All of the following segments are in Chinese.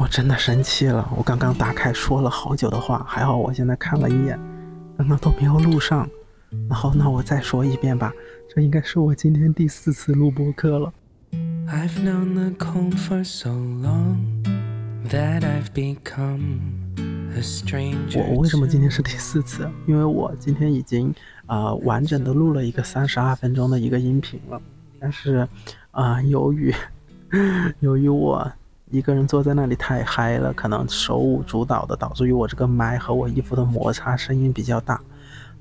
我真的生气了！我刚刚打开说了好久的话，还好我现在看了一眼，刚刚都没有录上。然后，那我再说一遍吧，这应该是我今天第四次录播课了。I've known the comfort so long that I've become strange 我为什么今天是第四次？因为我今天已经啊完整的录了一个三十二分钟的一个音频了，但是啊由于 由于我。一个人坐在那里太嗨了，可能手舞足蹈的，导致于我这个麦和我衣服的摩擦声音比较大。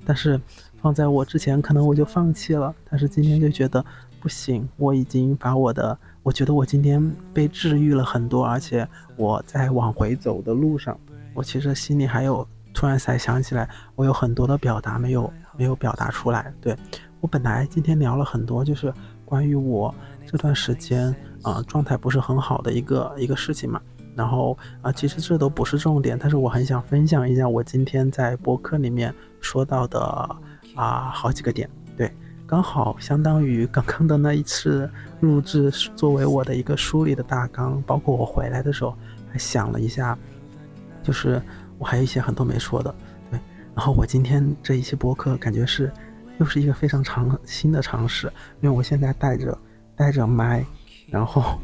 但是放在我之前，可能我就放弃了。但是今天就觉得不行，我已经把我的，我觉得我今天被治愈了很多，而且我在往回走的路上，我其实心里还有，突然才想起来，我有很多的表达没有没有表达出来。对我本来今天聊了很多，就是关于我这段时间。啊，状态不是很好的一个一个事情嘛。然后啊，其实这都不是重点，但是我很想分享一下我今天在播客里面说到的啊好几个点。对，刚好相当于刚刚的那一次录制，作为我的一个梳理的大纲。包括我回来的时候还想了一下，就是我还有一些很多没说的。对，然后我今天这一期播客感觉是又是一个非常长新的尝试，因为我现在带着带着麦。然后，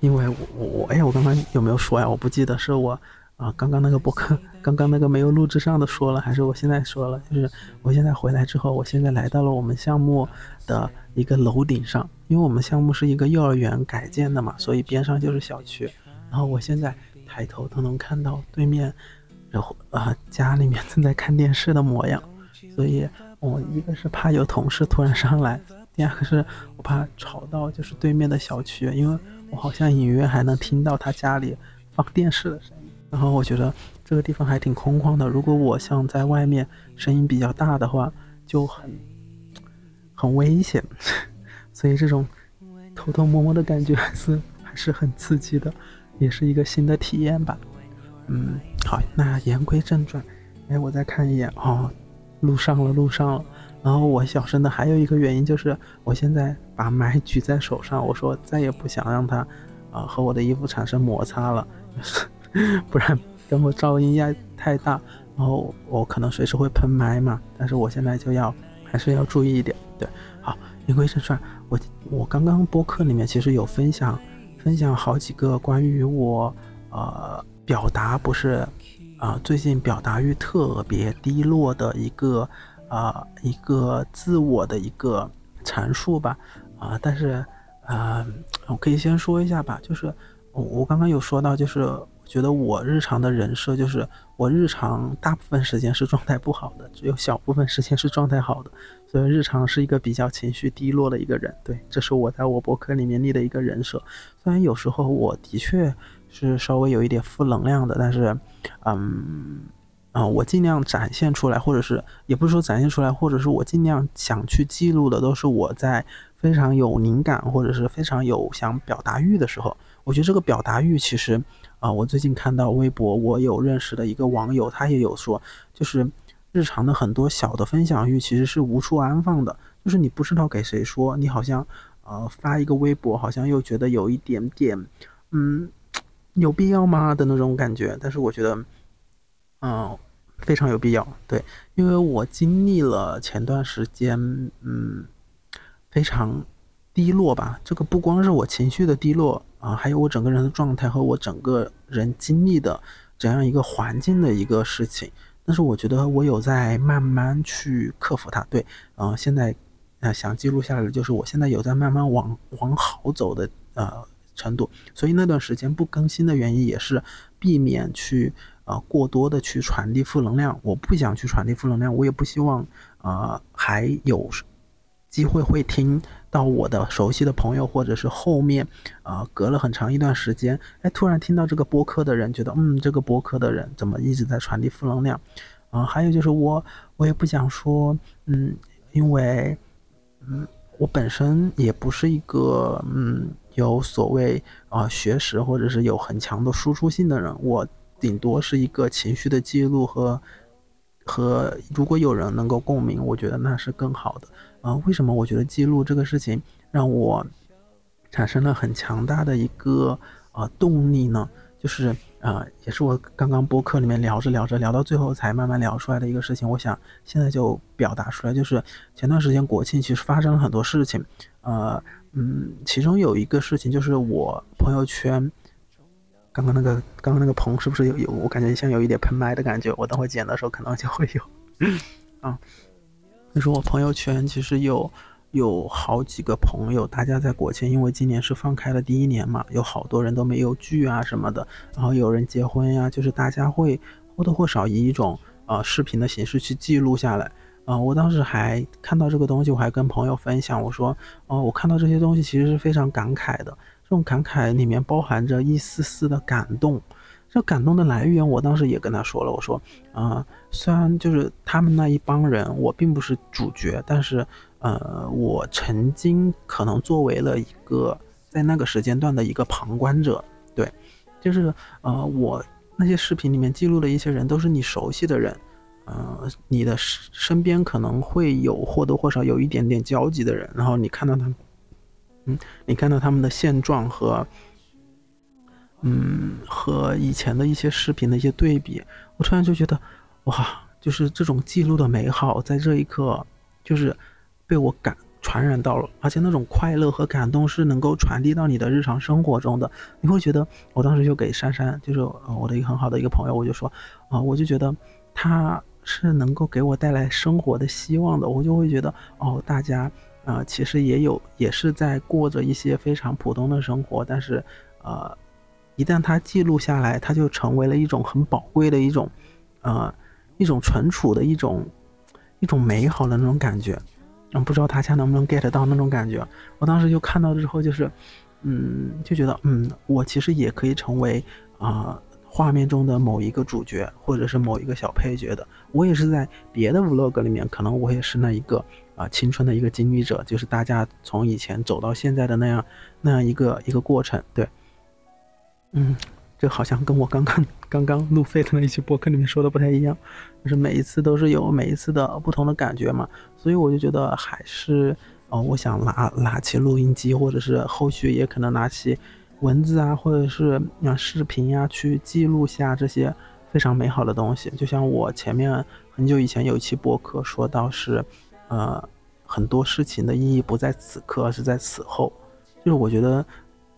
因为我我哎，我刚刚有没有说呀？我不记得是我啊，刚刚那个播客，刚刚那个没有录制上的说了，还是我现在说了？就是我现在回来之后，我现在来到了我们项目的一个楼顶上，因为我们项目是一个幼儿园改建的嘛，所以边上就是小区。然后我现在抬头都能看到对面，然后啊家里面正在看电视的模样，所以我一个是怕有同事突然上来。第二个是我怕吵到就是对面的小区，因为我好像隐约还能听到他家里放电视的声音。然后我觉得这个地方还挺空旷的，如果我像在外面声音比较大的话，就很很危险。所以这种偷偷摸摸的感觉还是还是很刺激的，也是一个新的体验吧。嗯，好，那言归正传，哎，我再看一眼哦，录上了，录上了。然后我小声的还有一个原因就是，我现在把麦举在手上，我说再也不想让它，啊和我的衣服产生摩擦了，不然跟我噪音压太大，然后我可能随时会喷麦嘛。但是我现在就要还是要注意一点，对，好，言归正传，我我刚刚播客里面其实有分享分享好几个关于我呃表达不是啊最近表达欲特别低落的一个。啊，一个自我的一个阐述吧，啊，但是，呃，我可以先说一下吧，就是我我刚刚有说到，就是觉得我日常的人设就是我日常大部分时间是状态不好的，只有小部分时间是状态好的，所以日常是一个比较情绪低落的一个人。对，这是我在我博客里面立的一个人设。虽然有时候我的确是稍微有一点负能量的，但是，嗯。啊，我尽量展现出来，或者是也不是说展现出来，或者是我尽量想去记录的，都是我在非常有灵感或者是非常有想表达欲的时候。我觉得这个表达欲其实，啊，我最近看到微博，我有认识的一个网友，他也有说，就是日常的很多小的分享欲其实是无处安放的，就是你不知道给谁说，你好像，呃，发一个微博，好像又觉得有一点点，嗯，有必要吗的那种感觉。但是我觉得，嗯。非常有必要，对，因为我经历了前段时间，嗯，非常低落吧。这个不光是我情绪的低落啊，还有我整个人的状态和我整个人经历的怎样一个环境的一个事情。但是我觉得我有在慢慢去克服它，对，嗯，现在呃想记录下来的就是我现在有在慢慢往往好走的呃程度。所以那段时间不更新的原因也是避免去。呃，过多的去传递负能量，我不想去传递负能量，我也不希望，呃，还有机会会听到我的熟悉的朋友，或者是后面，呃，隔了很长一段时间，哎，突然听到这个播客的人，觉得，嗯，这个播客的人怎么一直在传递负能量？啊，还有就是我，我也不想说，嗯，因为，嗯，我本身也不是一个，嗯，有所谓啊学识或者是有很强的输出性的人，我。顶多是一个情绪的记录和和，如果有人能够共鸣，我觉得那是更好的啊。为什么我觉得记录这个事情让我产生了很强大的一个呃动力呢？就是呃，也是我刚刚播客里面聊着聊着聊到最后才慢慢聊出来的一个事情。我想现在就表达出来，就是前段时间国庆其实发生了很多事情，呃，嗯，其中有一个事情就是我朋友圈，刚刚那个刚刚那个棚是不是有有？我感觉像有一点喷麦的感觉，我等会剪的时候可能就会有。啊，就是我朋友圈其实有。有好几个朋友，大家在国庆，因为今年是放开了第一年嘛，有好多人都没有聚啊什么的，然后有人结婚呀，就是大家会或多或少以一种呃视频的形式去记录下来。啊，我当时还看到这个东西，我还跟朋友分享，我说，哦，我看到这些东西其实是非常感慨的，这种感慨里面包含着一丝丝的感动。这感动的来源，我当时也跟他说了，我说，啊，虽然就是他们那一帮人，我并不是主角，但是。呃，我曾经可能作为了一个在那个时间段的一个旁观者，对，就是呃，我那些视频里面记录的一些人都是你熟悉的人，呃，你的身边可能会有或多或少有一点点交集的人，然后你看到他们，嗯，你看到他们的现状和，嗯，和以前的一些视频的一些对比，我突然就觉得，哇，就是这种记录的美好，在这一刻，就是。被我感传染到了，而且那种快乐和感动是能够传递到你的日常生活中的。你会觉得，我当时就给珊珊，就是我的一个很好的一个朋友，我就说，啊，我就觉得他是能够给我带来生活的希望的。我就会觉得，哦，大家，呃，其实也有，也是在过着一些非常普通的生活，但是，呃，一旦他记录下来，他就成为了一种很宝贵的一种，呃，一种存储的一种，一种美好的那种感觉。嗯，不知道大家能不能 get 到那种感觉。我当时就看到之后，就是，嗯，就觉得，嗯，我其实也可以成为啊画面中的某一个主角，或者是某一个小配角的。我也是在别的 vlog 里面，可能我也是那一个啊青春的一个经历者，就是大家从以前走到现在的那样那样一个一个过程。对，嗯。这好像跟我刚刚刚刚录费的那一期播客里面说的不太一样，就是每一次都是有每一次的不同的感觉嘛，所以我就觉得还是哦，我想拿拿起录音机，或者是后续也可能拿起文字啊，或者是啊视频呀，去记录下这些非常美好的东西。就像我前面很久以前有一期播客说到是，呃，很多事情的意义不在此刻，而是在此后，就是我觉得。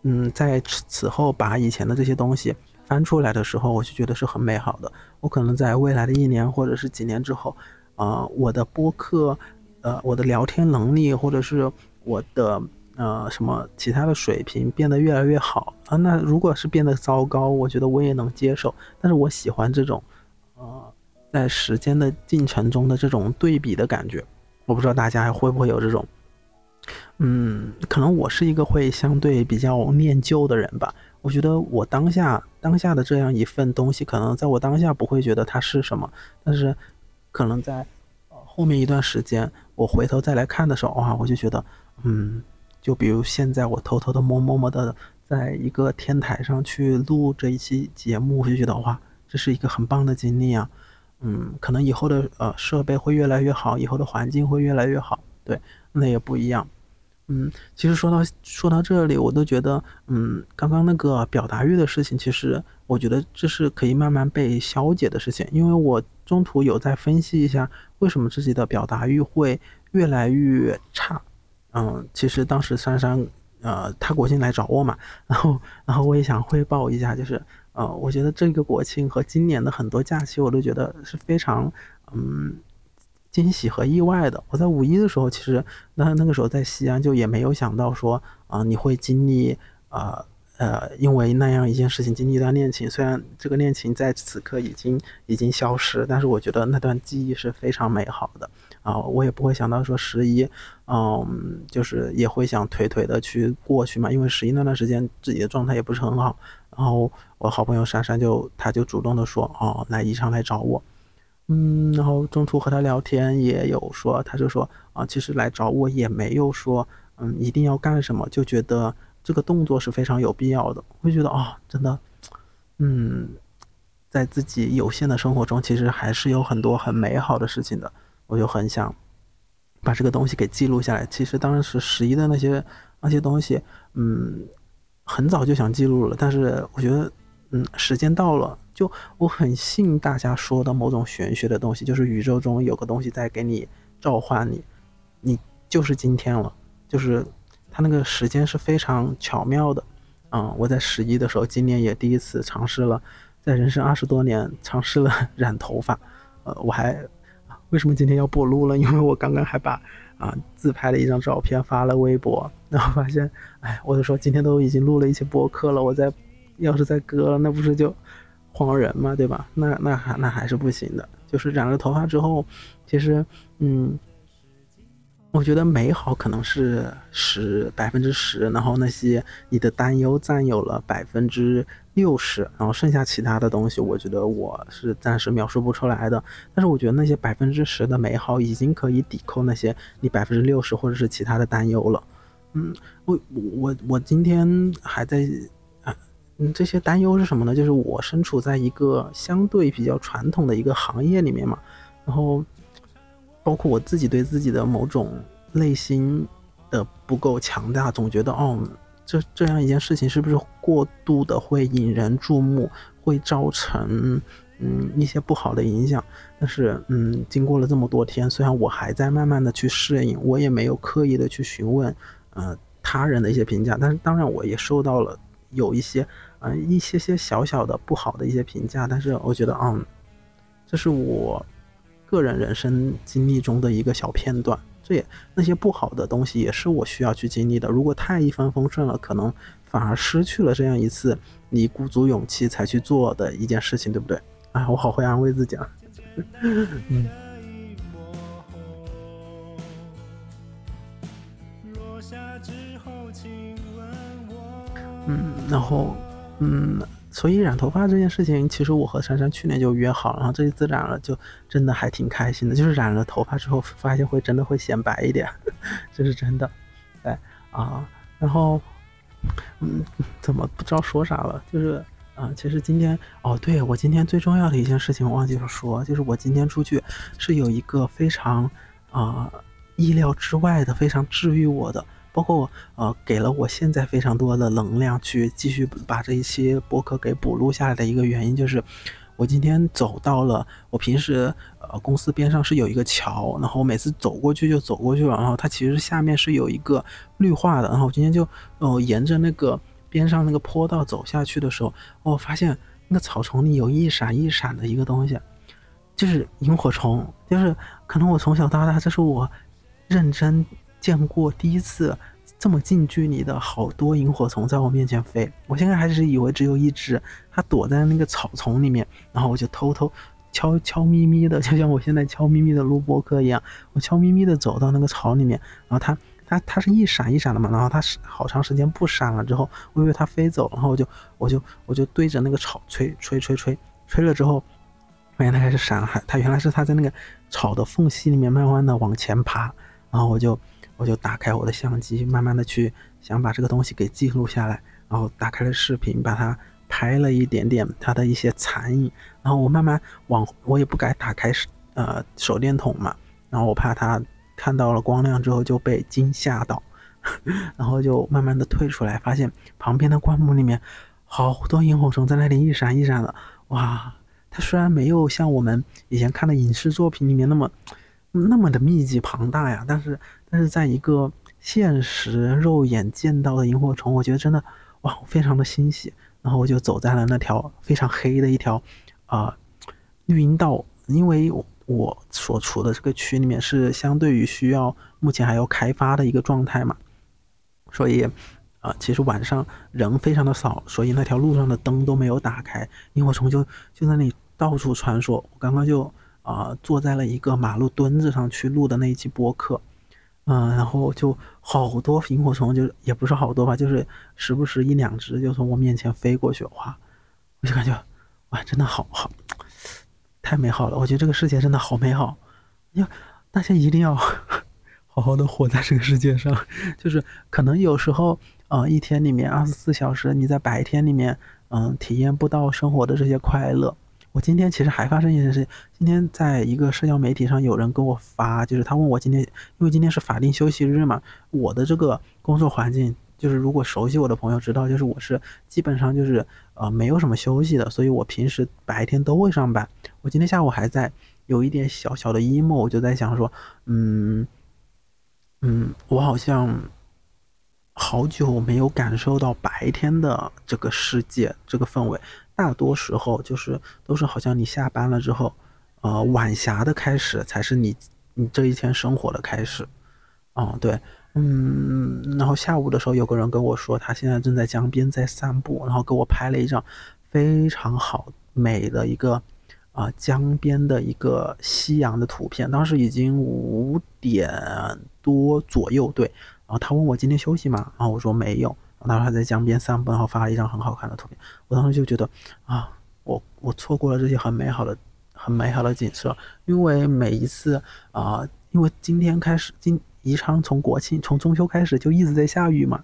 嗯，在此后把以前的这些东西翻出来的时候，我就觉得是很美好的。我可能在未来的一年或者是几年之后，啊，我的播客，呃，我的聊天能力或者是我的呃什么其他的水平变得越来越好啊。那如果是变得糟糕，我觉得我也能接受。但是我喜欢这种，呃，在时间的进程中的这种对比的感觉。我不知道大家还会不会有这种。嗯，可能我是一个会相对比较念旧的人吧。我觉得我当下当下的这样一份东西，可能在我当下不会觉得它是什么，但是可能在后面一段时间，我回头再来看的时候，哇，我就觉得，嗯，就比如现在我偷偷的、默默默的，在一个天台上去录这一期节目，我就觉得哇，这是一个很棒的经历啊。嗯，可能以后的呃设备会越来越好，以后的环境会越来越好，对，那也不一样。嗯，其实说到说到这里，我都觉得，嗯，刚刚那个表达欲的事情，其实我觉得这是可以慢慢被消解的事情。因为我中途有在分析一下，为什么自己的表达欲会越来越差。嗯，其实当时珊珊，呃，他国庆来找我嘛，然后，然后我也想汇报一下，就是，呃，我觉得这个国庆和今年的很多假期，我都觉得是非常，嗯。惊喜和意外的，我在五一的时候，其实那那个时候在西安，就也没有想到说啊，你会经历啊呃，因为那样一件事情经历一段恋情。虽然这个恋情在此刻已经已经消失，但是我觉得那段记忆是非常美好的啊。我也不会想到说十一，嗯，就是也会想腿腿的去过去嘛，因为十一那段时间自己的状态也不是很好。然后我好朋友珊珊就他就主动的说哦，来宜昌来找我。嗯，然后中途和他聊天也有说，他就说啊，其实来找我也没有说，嗯，一定要干什么，就觉得这个动作是非常有必要的。会觉得啊，真的，嗯，在自己有限的生活中，其实还是有很多很美好的事情的。我就很想把这个东西给记录下来。其实当时十一的那些那些东西，嗯，很早就想记录了，但是我觉得，嗯，时间到了，就我很信大家说的某种玄学的东西，就是宇宙中有个东西在给你召唤你，你就是今天了，就是它那个时间是非常巧妙的。嗯，我在十一的时候，今年也第一次尝试了，在人生二十多年尝试了 染头发。呃，我还为什么今天要播录了？因为我刚刚还把啊自拍的一张照片发了微博，然后发现，哎，我就说今天都已经录了一些播客了，我再要是再割了，那不是就慌人嘛，对吧？那那还那还是不行的。就是染了头发之后，其实，嗯。我觉得美好可能是十百分之十，然后那些你的担忧占有了百分之六十，然后剩下其他的东西，我觉得我是暂时描述不出来的。但是我觉得那些百分之十的美好已经可以抵扣那些你百分之六十或者是其他的担忧了。嗯，我我我今天还在啊，嗯，这些担忧是什么呢？就是我身处在一个相对比较传统的一个行业里面嘛，然后。包括我自己对自己的某种内心的不够强大，总觉得哦，这这样一件事情是不是过度的会引人注目，会造成嗯一些不好的影响？但是嗯，经过了这么多天，虽然我还在慢慢的去适应，我也没有刻意的去询问呃他人的一些评价，但是当然我也受到了有一些呃一些些小小的不好的一些评价，但是我觉得嗯，这是我。个人人生经历中的一个小片段，对那些不好的东西也是我需要去经历的。如果太一帆风顺了，可能反而失去了这样一次你鼓足勇气才去做的一件事情，对不对？啊，我好会安慰自己啊。嗯。嗯，然后，嗯。所以染头发这件事情，其实我和珊珊去年就约好了，然后这一次染了，就真的还挺开心的。就是染了头发之后，发现会真的会显白一点，这是真的。对啊，然后嗯，怎么不知道说啥了？就是啊，其实今天哦，对我今天最重要的一件事情忘记了说，就是我今天出去是有一个非常啊意料之外的、非常治愈我的。包括呃，给了我现在非常多的能量去继续把这一期播客给补录下来的一个原因，就是我今天走到了我平时呃公司边上是有一个桥，然后我每次走过去就走过去了，然后它其实下面是有一个绿化的，然后我今天就哦沿着那个边上那个坡道走下去的时候，我发现那个草丛里有一闪一闪的一个东西，就是萤火虫，就是可能我从小到大这是我认真。见过第一次这么近距离的好多萤火虫在我面前飞，我现在还是以为只有一只，它躲在那个草丛里面，然后我就偷偷悄悄咪咪的，就像我现在悄咪咪的录播课一样，我悄咪咪的走到那个草里面，然后它它它是一闪一闪的嘛，然后它是好长时间不闪了之后，我以为它飞走，然后我就我就我就对着那个草吹吹吹吹吹了之后，发现它开始闪了，它原来是它在那个草的缝隙里面慢慢的往前爬，然后我就。我就打开我的相机，慢慢的去想把这个东西给记录下来，然后打开了视频，把它拍了一点点它的一些残影，然后我慢慢往，我也不敢打开呃手电筒嘛，然后我怕它看到了光亮之后就被惊吓到，然后就慢慢的退出来，发现旁边的灌木里面好多萤火虫在那里一闪一闪的，哇，它虽然没有像我们以前看的影视作品里面那么那么的密集庞大呀，但是。但是在一个现实肉眼见到的萤火虫，我觉得真的哇，非常的欣喜。然后我就走在了那条非常黑的一条啊绿荫道，因为我所处的这个区里面是相对于需要目前还要开发的一个状态嘛，所以啊，其实晚上人非常的少，所以那条路上的灯都没有打开，萤火虫就就在那里到处穿梭。我刚刚就啊坐在了一个马路墩子上去录的那一期播客。嗯，然后就好多萤火虫，就也不是好多吧，就是时不时一两只就从我面前飞过去，哇，我就感觉哇，真的好好，太美好了！我觉得这个世界真的好美好，要大家一定要 好好的活在这个世界上。就是可能有时候，呃，一天里面二十四小时，你在白天里面，嗯，体验不到生活的这些快乐。我今天其实还发生一件事情，今天在一个社交媒体上有人跟我发，就是他问我今天，因为今天是法定休息日嘛，我的这个工作环境就是如果熟悉我的朋友知道，就是我是基本上就是呃没有什么休息的，所以我平时白天都会上班。我今天下午还在有一点小小的 emo，我就在想说，嗯嗯，我好像好久没有感受到白天的这个世界这个氛围，大多时候就是都是好像你下班了之后，呃晚霞的开始才是你你这一天生活的开始。哦，对。嗯，然后下午的时候，有个人跟我说，他现在正在江边在散步，然后给我拍了一张非常好美的一个啊江边的一个夕阳的图片。当时已经五点多左右，对。然后他问我今天休息吗？然后我说没有。然后他在江边散步，然后发了一张很好看的图片。我当时就觉得啊，我我错过了这些很美好的、很美好的景色，因为每一次啊，因为今天开始今。宜昌从国庆从中秋开始就一直在下雨嘛，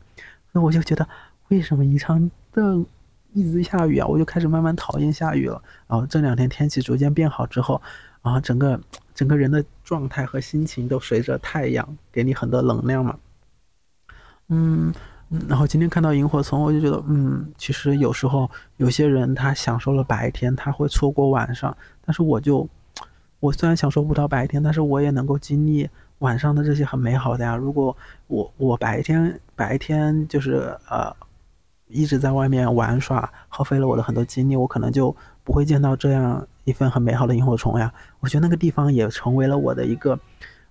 那我就觉得为什么宜昌的一直下雨啊？我就开始慢慢讨厌下雨了。然后这两天天气逐渐变好之后，然后整个整个人的状态和心情都随着太阳给你很多能量嘛。嗯，然后今天看到萤火虫，我就觉得，嗯，其实有时候有些人他享受了白天，他会错过晚上，但是我就我虽然享受不到白天，但是我也能够经历。晚上的这些很美好的呀，如果我我白天白天就是呃一直在外面玩耍，耗费了我的很多精力，我可能就不会见到这样一份很美好的萤火虫呀。我觉得那个地方也成为了我的一个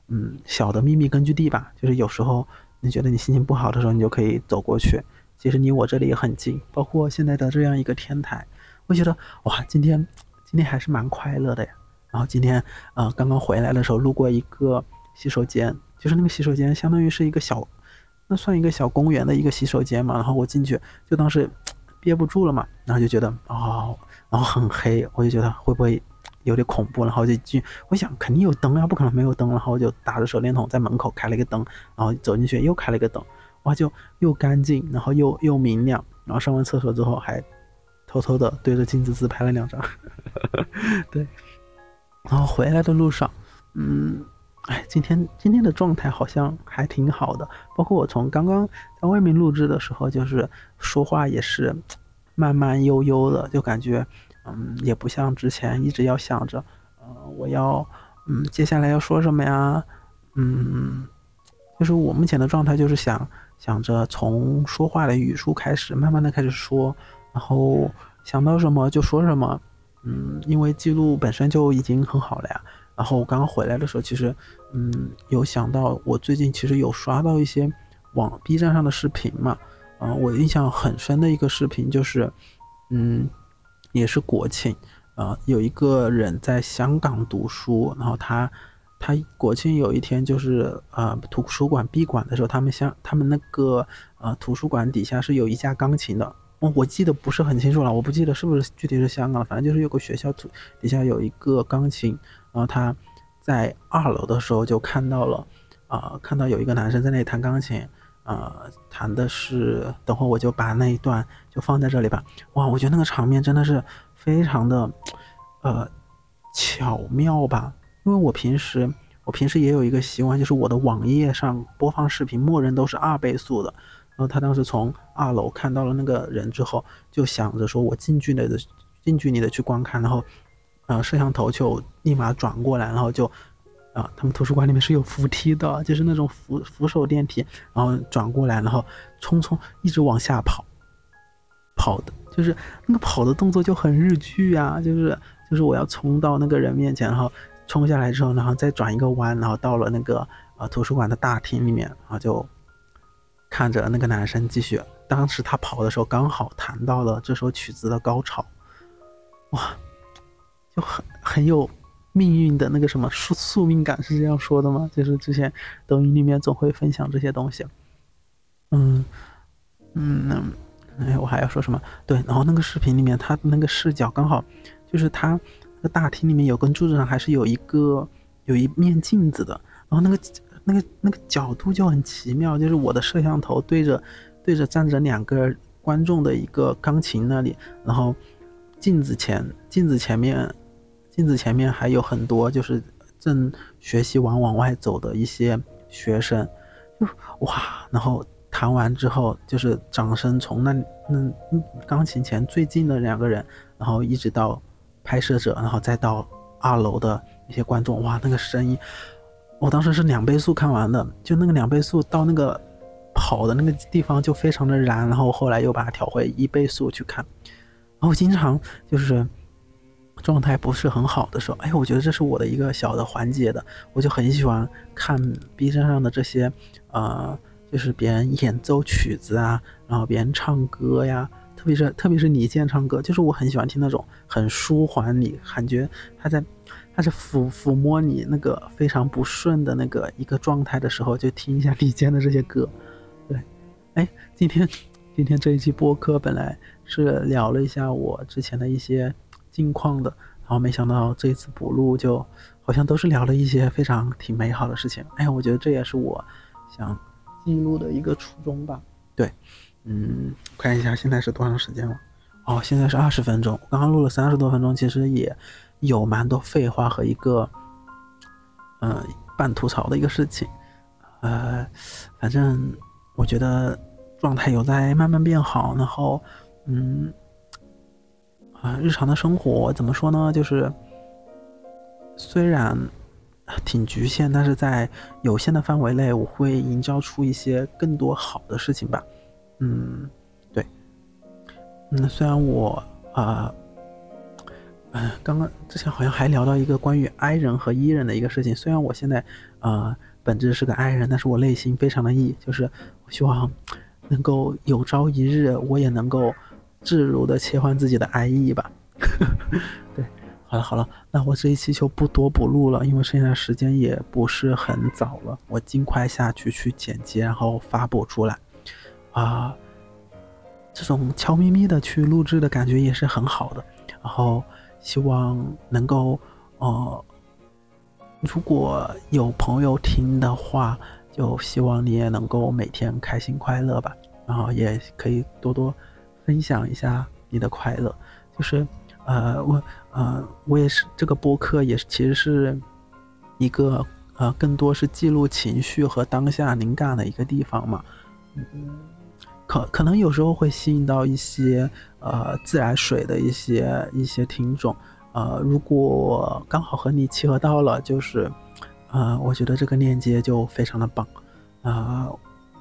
嗯小的秘密根据地吧。就是有时候你觉得你心情不好的时候，你就可以走过去，其实离我这里也很近。包括现在的这样一个天台，我觉得哇，今天今天还是蛮快乐的呀。然后今天呃刚刚回来的时候路过一个。洗手间就是那个洗手间，相当于是一个小，那算一个小公园的一个洗手间嘛。然后我进去就当时 憋不住了嘛，然后就觉得哦，然后很黑，我就觉得会不会有点恐怖，然后就进，我想肯定有灯啊，不可能没有灯。然后我就打着手电筒在门口开了一个灯，然后走进去又开了一个灯，哇，就又干净，然后又又明亮。然后上完厕所之后还偷偷的对着镜子自拍了两张，对。然后回来的路上，嗯。哎，今天今天的状态好像还挺好的，包括我从刚刚在外面录制的时候，就是说话也是慢慢悠悠的，就感觉嗯，也不像之前一直要想着，呃，我要嗯，接下来要说什么呀？嗯，就是我目前的状态就是想想着从说话的语速开始，慢慢的开始说，然后想到什么就说什么，嗯，因为记录本身就已经很好了呀。然后我刚刚回来的时候，其实，嗯，有想到我最近其实有刷到一些网 B 站上的视频嘛，啊，我印象很深的一个视频就是，嗯，也是国庆，呃，有一个人在香港读书，然后他他国庆有一天就是呃图书馆闭馆的时候，他们香他们那个呃图书馆底下是有一架钢琴的，哦，我记得不是很清楚了，我不记得是不是具体是香港，反正就是有个学校图底下有一个钢琴。然后他在二楼的时候就看到了，啊，看到有一个男生在那里弹钢琴，呃，弹的是，等会我就把那一段就放在这里吧。哇，我觉得那个场面真的是非常的，呃，巧妙吧。因为我平时我平时也有一个习惯，就是我的网页上播放视频默认都是二倍速的。然后他当时从二楼看到了那个人之后，就想着说我近距离的近距离的去观看，然后。呃，摄像头就立马转过来，然后就，啊，他们图书馆里面是有扶梯的，就是那种扶扶手电梯，然后转过来，然后匆匆一直往下跑，跑的，就是那个跑的动作就很日剧啊，就是就是我要冲到那个人面前，然后冲下来之后，然后再转一个弯，然后到了那个呃图书馆的大厅里面，然后就看着那个男生继续，当时他跑的时候刚好弹到了这首曲子的高潮，哇！就很很有命运的那个什么宿宿命感是这样说的吗？就是之前抖音里面总会分享这些东西。嗯嗯，哎，我还要说什么？对，然后那个视频里面，他那个视角刚好就是他那个大厅里面有根柱子上还是有一个有一面镜子的，然后那个那个那个角度就很奇妙，就是我的摄像头对着对着站着两个观众的一个钢琴那里，然后镜子前镜子前面。镜子前面还有很多就是正学习完往外走的一些学生，就哇，然后弹完之后，就是掌声从那那钢琴前最近的两个人，然后一直到拍摄者，然后再到二楼的一些观众，哇，那个声音，我当时是两倍速看完的，就那个两倍速到那个跑的那个地方就非常的燃，然后后来又把它调回一倍速去看，然后经常就是状态不是很好的时候，哎，我觉得这是我的一个小的缓解的，我就很喜欢看 B 站上的这些，呃。就是别人演奏曲子啊，然后别人唱歌呀，特别是特别是李健唱歌，就是我很喜欢听那种很舒缓你，感觉他在，他是抚抚摸你那个非常不顺的那个一个状态的时候，就听一下李健的这些歌。对，哎，今天今天这一期播客本来是聊了一下我之前的一些近况的，然后没想到这一次补录就好像都是聊了一些非常挺美好的事情。哎呀，我觉得这也是我想。记录的一个初衷吧，对，嗯，看一下现在是多长时间了？哦，现在是二十分钟。刚刚录了三十多分钟，其实也有蛮多废话和一个，嗯，半吐槽的一个事情。呃，反正我觉得状态有在慢慢变好，然后，嗯，啊，日常的生活怎么说呢？就是虽然。挺局限，但是在有限的范围内，我会营造出一些更多好的事情吧。嗯，对，嗯，虽然我啊，嗯，刚刚之前好像还聊到一个关于 I 人和 E 人的一个事情。虽然我现在啊本质是个 I 人，但是我内心非常的 E，就是我希望能够有朝一日我也能够自如的切换自己的 I E 吧。对。好了好了，那我这一期就不多补录了，因为现在时间也不是很早了，我尽快下去去剪辑，然后发布出来。啊，这种悄咪咪的去录制的感觉也是很好的。然后希望能够，呃，如果有朋友听的话，就希望你也能够每天开心快乐吧。然后也可以多多分享一下你的快乐，就是。呃，我呃，我也是这个播客，也是其实是一个呃，更多是记录情绪和当下灵感的一个地方嘛。嗯，可可能有时候会吸引到一些呃自来水的一些一些听众。呃，如果刚好和你契合到了，就是呃，我觉得这个链接就非常的棒。啊，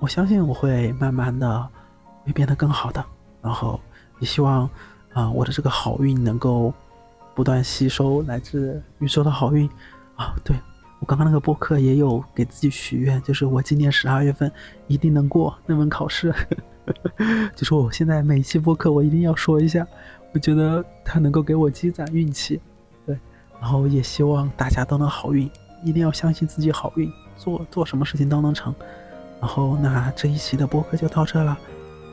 我相信我会慢慢的会变得更好的，然后也希望。啊，我的这个好运能够不断吸收来自宇宙的好运啊！对我刚刚那个播客也有给自己许愿，就是我今年十二月份一定能过那门考试。就是我现在每期播客我一定要说一下，我觉得它能够给我积攒运气。对，然后也希望大家都能好运，一定要相信自己好运，做做什么事情都能成。然后那这一期的播客就到这了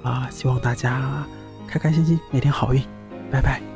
啊！希望大家。开开心心，每天好运，拜拜。